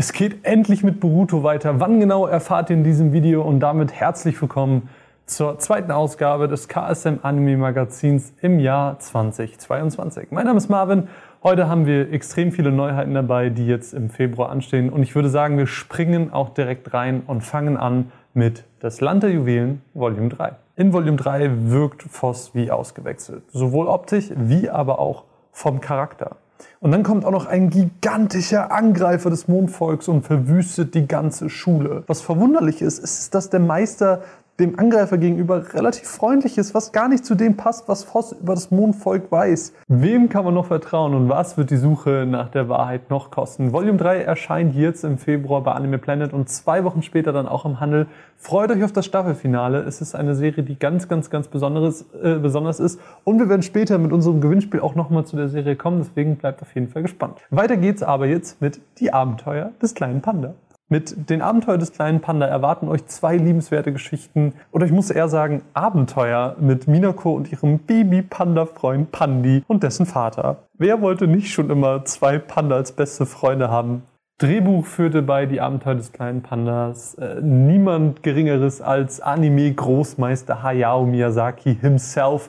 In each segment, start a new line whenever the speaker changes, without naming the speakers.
Es geht endlich mit Boruto weiter. Wann genau erfahrt ihr in diesem Video und damit herzlich willkommen zur zweiten Ausgabe des KSM Anime Magazins im Jahr 2022. Mein Name ist Marvin. Heute haben wir extrem viele Neuheiten dabei, die jetzt im Februar anstehen und ich würde sagen, wir springen auch direkt rein und fangen an mit Das Land der Juwelen Volume 3. In Volume 3 wirkt Voss wie ausgewechselt, sowohl optisch wie aber auch vom Charakter. Und dann kommt auch noch ein gigantischer Angreifer des Mondvolks und verwüstet die ganze Schule. Was verwunderlich ist, ist, dass der Meister dem Angreifer gegenüber relativ freundlich ist, was gar nicht zu dem passt, was Voss über das Mondvolk weiß. Wem kann man noch vertrauen und was wird die Suche nach der Wahrheit noch kosten? Volume 3 erscheint jetzt im Februar bei Anime Planet und zwei Wochen später dann auch im Handel. Freut euch auf das Staffelfinale. Es ist eine Serie, die ganz, ganz, ganz besonderes, äh, besonders ist und wir werden später mit unserem Gewinnspiel auch nochmal zu der Serie kommen, deswegen bleibt auf jeden Fall gespannt. Weiter geht's aber jetzt mit Die Abenteuer des kleinen Panda. Mit den Abenteuern des kleinen Panda erwarten euch zwei liebenswerte Geschichten oder ich muss eher sagen Abenteuer mit Minako und ihrem Baby-Panda-Freund Pandi und dessen Vater. Wer wollte nicht schon immer zwei Panda als beste Freunde haben? Drehbuch führte bei Die Abenteuer des kleinen Pandas äh, niemand Geringeres als Anime-Großmeister Hayao Miyazaki himself.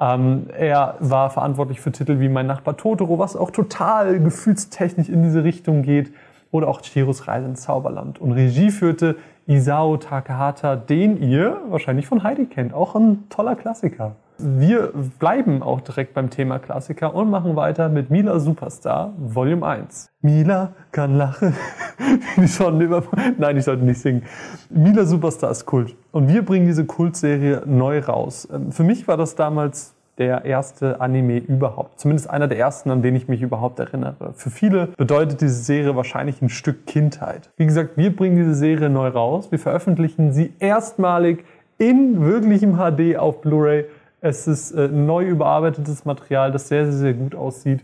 Ähm, er war verantwortlich für Titel wie Mein Nachbar Totoro, was auch total gefühlstechnisch in diese Richtung geht oder auch Chihiros Reise ins Zauberland. Und Regie führte Isao Takahata, den ihr wahrscheinlich von Heidi kennt. Auch ein toller Klassiker. Wir bleiben auch direkt beim Thema Klassiker und machen weiter mit Mila Superstar Volume 1. Mila kann lachen. die Sonne über Nein, ich sollte nicht singen. Mila Superstar ist Kult. Und wir bringen diese Kultserie neu raus. Ähm, für mich war das damals der erste Anime überhaupt. Zumindest einer der ersten, an den ich mich überhaupt erinnere. Für viele bedeutet diese Serie wahrscheinlich ein Stück Kindheit. Wie gesagt, wir bringen diese Serie neu raus. Wir veröffentlichen sie erstmalig in wirklichem HD auf Blu-ray. Es ist äh, neu überarbeitetes Material, das sehr, sehr, sehr gut aussieht.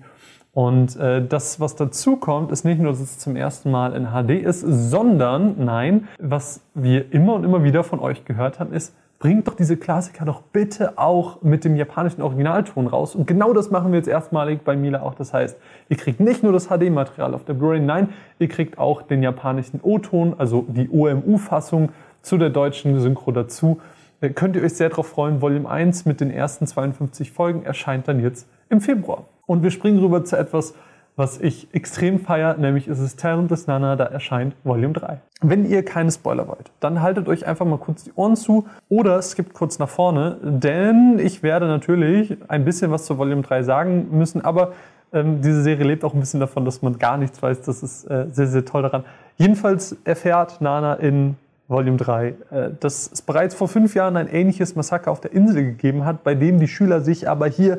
Und äh, das, was dazu kommt, ist nicht nur, dass es zum ersten Mal in HD ist, sondern, nein, was wir immer und immer wieder von euch gehört haben, ist, bringt doch diese Klassiker doch bitte auch mit dem japanischen Originalton raus. Und genau das machen wir jetzt erstmalig bei Mila auch. Das heißt, ihr kriegt nicht nur das HD-Material auf der Blu-ray, nein, ihr kriegt auch den japanischen O-Ton, also die OMU-Fassung zu der deutschen Synchro dazu. Da könnt ihr euch sehr darauf freuen. Volume 1 mit den ersten 52 Folgen erscheint dann jetzt im Februar. Und wir springen rüber zu etwas, was ich extrem feiere, nämlich ist es Talent des Nana, da erscheint Volume 3. Wenn ihr keine Spoiler wollt, dann haltet euch einfach mal kurz die Ohren zu oder skippt kurz nach vorne, denn ich werde natürlich ein bisschen was zu Volume 3 sagen müssen, aber ähm, diese Serie lebt auch ein bisschen davon, dass man gar nichts weiß. Das ist äh, sehr, sehr toll daran. Jedenfalls erfährt Nana in Volume 3, äh, dass es bereits vor fünf Jahren ein ähnliches Massaker auf der Insel gegeben hat, bei dem die Schüler sich aber hier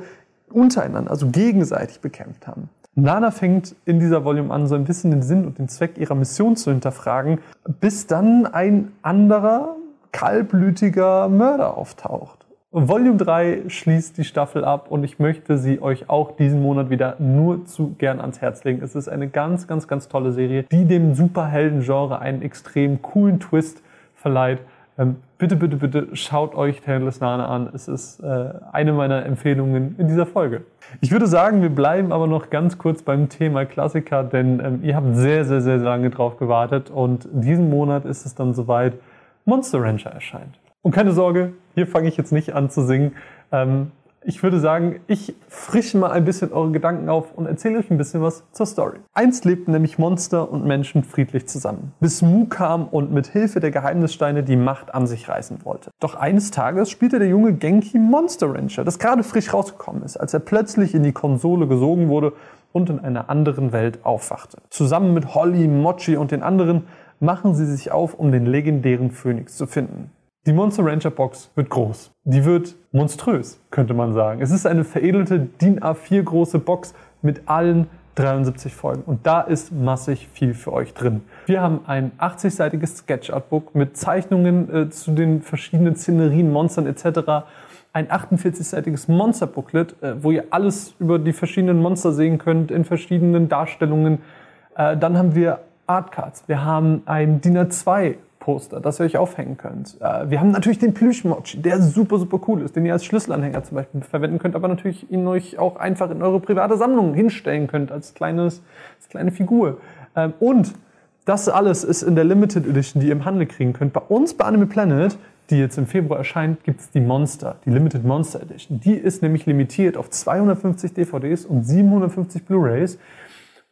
untereinander, also gegenseitig bekämpft haben. Nana fängt in dieser Volume an, so ein bisschen den Sinn und den Zweck ihrer Mission zu hinterfragen, bis dann ein anderer, kaltblütiger Mörder auftaucht. Volume 3 schließt die Staffel ab und ich möchte sie euch auch diesen Monat wieder nur zu gern ans Herz legen. Es ist eine ganz, ganz, ganz tolle Serie, die dem Superhelden-Genre einen extrem coolen Twist verleiht. Bitte, bitte, bitte schaut euch Talentless Nana an. Es ist äh, eine meiner Empfehlungen in dieser Folge. Ich würde sagen, wir bleiben aber noch ganz kurz beim Thema Klassiker, denn ähm, ihr habt sehr, sehr, sehr lange drauf gewartet und diesen Monat ist es dann soweit, Monster Rancher erscheint. Und keine Sorge, hier fange ich jetzt nicht an zu singen. Ähm, ich würde sagen, ich frische mal ein bisschen eure Gedanken auf und erzähle euch ein bisschen was zur Story. Einst lebten nämlich Monster und Menschen friedlich zusammen, bis Mu kam und mit Hilfe der Geheimnissteine die Macht an sich reißen wollte. Doch eines Tages spielte der junge Genki Monster Rancher, das gerade frisch rausgekommen ist, als er plötzlich in die Konsole gesogen wurde und in einer anderen Welt aufwachte. Zusammen mit Holly, Mochi und den anderen machen sie sich auf, um den legendären Phönix zu finden. Die Monster Rancher Box wird groß. Die wird monströs, könnte man sagen. Es ist eine veredelte DIN A4 große Box mit allen 73 Folgen. Und da ist massig viel für euch drin. Wir haben ein 80-seitiges Sketch-Artbook mit Zeichnungen äh, zu den verschiedenen Szenerien, Monstern etc. Ein 48-seitiges Monster-Booklet, äh, wo ihr alles über die verschiedenen Monster sehen könnt in verschiedenen Darstellungen. Äh, dann haben wir Artcards. Wir haben ein DIN A2 Poster, das ihr euch aufhängen könnt. Äh, wir haben natürlich den Plüschmochi, der super, super cool ist, den ihr als Schlüsselanhänger zum Beispiel verwenden könnt, aber natürlich ihn euch auch einfach in eure private Sammlung hinstellen könnt als, kleines, als kleine Figur. Ähm, und Das alles ist in der Limited Edition, die ihr im Handel kriegen könnt. Bei uns bei Anime Planet, die jetzt im Februar erscheint, gibt es die Monster, die Limited Monster Edition. Die ist nämlich limitiert auf 250 DVDs und 750 Blu-rays.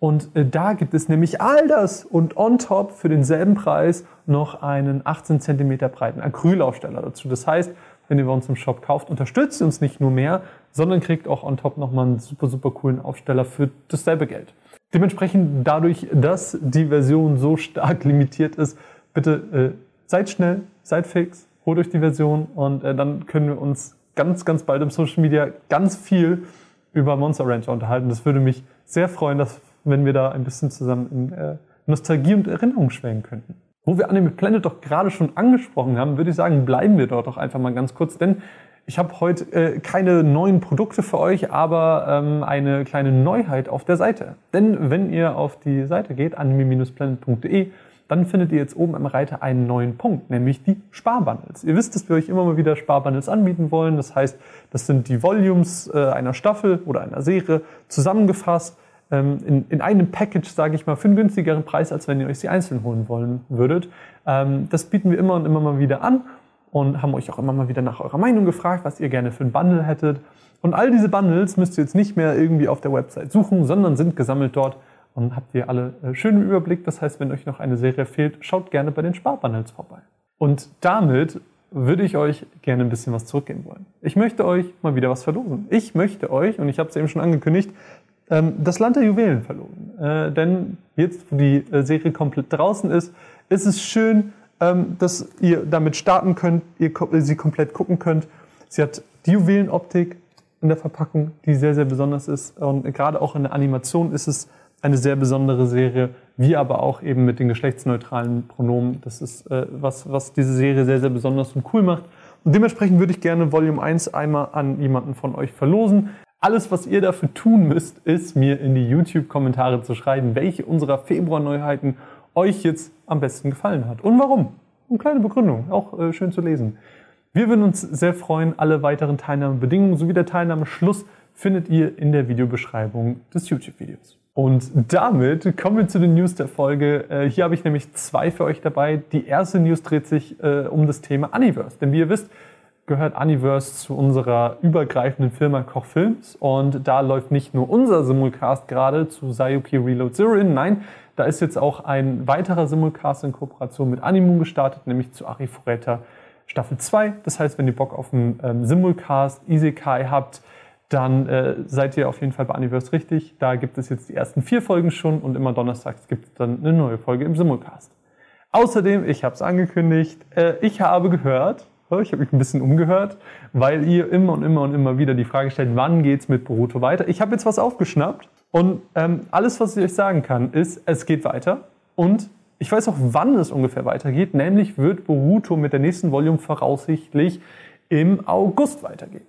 Und äh, da gibt es nämlich all das und on top für denselben Preis noch einen 18 cm breiten Acrylaufsteller dazu. Das heißt, wenn ihr bei uns im Shop kauft, unterstützt ihr uns nicht nur mehr, sondern kriegt auch on top nochmal einen super, super coolen Aufsteller für dasselbe Geld. Dementsprechend dadurch, dass die Version so stark limitiert ist, bitte äh, seid schnell, seid fix, holt euch die Version und äh, dann können wir uns ganz, ganz bald im Social Media ganz viel über Monster Rancher unterhalten. Das würde mich sehr freuen, dass, wenn wir da ein bisschen zusammen in äh, Nostalgie und Erinnerung schwelgen könnten. Wo wir Anime Planet doch gerade schon angesprochen haben, würde ich sagen, bleiben wir dort doch einfach mal ganz kurz, denn ich habe heute äh, keine neuen Produkte für euch, aber ähm, eine kleine Neuheit auf der Seite. Denn wenn ihr auf die Seite geht, anime-planet.de, dann findet ihr jetzt oben am Reiter einen neuen Punkt, nämlich die Sparbundles. Ihr wisst, dass wir euch immer mal wieder Sparbundles anbieten wollen. Das heißt, das sind die Volumes äh, einer Staffel oder einer Serie zusammengefasst in, in einem Package, sage ich mal, für einen günstigeren Preis, als wenn ihr euch sie einzeln holen wollen würdet. Ähm, das bieten wir immer und immer mal wieder an und haben euch auch immer mal wieder nach eurer Meinung gefragt, was ihr gerne für ein Bundle hättet. Und all diese Bundles müsst ihr jetzt nicht mehr irgendwie auf der Website suchen, sondern sind gesammelt dort und habt ihr alle äh, schön im Überblick. Das heißt, wenn euch noch eine Serie fehlt, schaut gerne bei den Sparbundles vorbei. Und damit würde ich euch gerne ein bisschen was zurückgeben wollen. Ich möchte euch mal wieder was verlosen. Ich möchte euch, und ich habe es eben schon angekündigt, ähm, das Land der Juwelen verlosen. Äh, denn jetzt, wo die äh, Serie komplett draußen ist, ist es schön, ähm, dass ihr damit starten könnt, ihr sie komplett gucken könnt. Sie hat die Juwelenoptik in der Verpackung, die sehr, sehr besonders ist. Und gerade auch in der Animation ist es eine sehr besondere Serie, wie aber auch eben mit den geschlechtsneutralen Pronomen. Das ist äh, was, was diese Serie sehr, sehr besonders und cool macht. Und dementsprechend würde ich gerne Volume 1 einmal an jemanden von euch verlosen. Alles, was ihr dafür tun müsst, ist mir in die YouTube-Kommentare zu schreiben, welche unserer Februar-Neuheiten euch jetzt am besten gefallen hat und warum. Eine kleine Begründung, auch äh, schön zu lesen. Wir würden uns sehr freuen. Alle weiteren Teilnahmebedingungen sowie der Teilnahmeschluss findet ihr in der Videobeschreibung des YouTube-Videos. Und damit kommen wir zu den News der Folge. Äh, hier habe ich nämlich zwei für euch dabei. Die erste News dreht sich äh, um das Thema Universe. Denn wie ihr wisst, gehört Universe zu unserer übergreifenden Firma Koch Films und da läuft nicht nur unser Simulcast gerade zu Sayuki Reload Zero in, nein, da ist jetzt auch ein weiterer Simulcast in Kooperation mit Animu gestartet, nämlich zu Arifureta Staffel 2. Das heißt, wenn ihr Bock auf einen ähm, Simulcast Isekai habt, dann äh, seid ihr auf jeden Fall bei Universe richtig. Da gibt es jetzt die ersten vier Folgen schon und immer donnerstags gibt es dann eine neue Folge im Simulcast. Außerdem, ich habe es angekündigt, äh, ich habe gehört, ich habe mich ein bisschen umgehört, weil ihr immer und immer und immer wieder die Frage stellt, wann geht's mit Boruto weiter? Ich habe jetzt was aufgeschnappt und ähm, alles, was ich euch sagen kann, ist, es geht weiter und ich weiß auch, wann es ungefähr weitergeht, nämlich wird Boruto mit der nächsten Volume voraussichtlich im August weitergehen.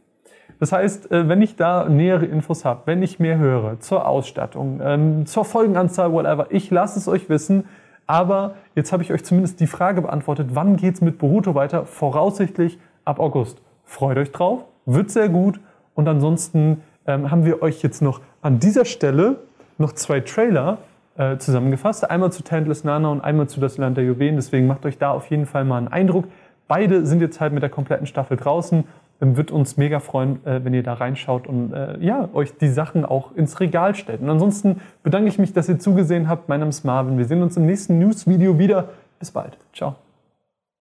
Das heißt, äh, wenn ich da nähere Infos habe, wenn ich mehr höre zur Ausstattung, ähm, zur Folgenanzahl, whatever, ich lasse es euch wissen. Aber jetzt habe ich euch zumindest die Frage beantwortet, wann geht es mit Boruto weiter? Voraussichtlich ab August. Freut euch drauf, wird sehr gut. Und ansonsten ähm, haben wir euch jetzt noch an dieser Stelle noch zwei Trailer äh, zusammengefasst. Einmal zu Tantless Nana und einmal zu Das Land der Juwelen. Deswegen macht euch da auf jeden Fall mal einen Eindruck. Beide sind jetzt halt mit der kompletten Staffel draußen. Wird uns mega freuen, äh, wenn ihr da reinschaut und äh, ja, euch die Sachen auch ins Regal stellt. Und ansonsten bedanke ich mich, dass ihr zugesehen habt. Mein Name ist Marvin. Wir sehen uns im nächsten News-Video wieder. Bis bald. Ciao.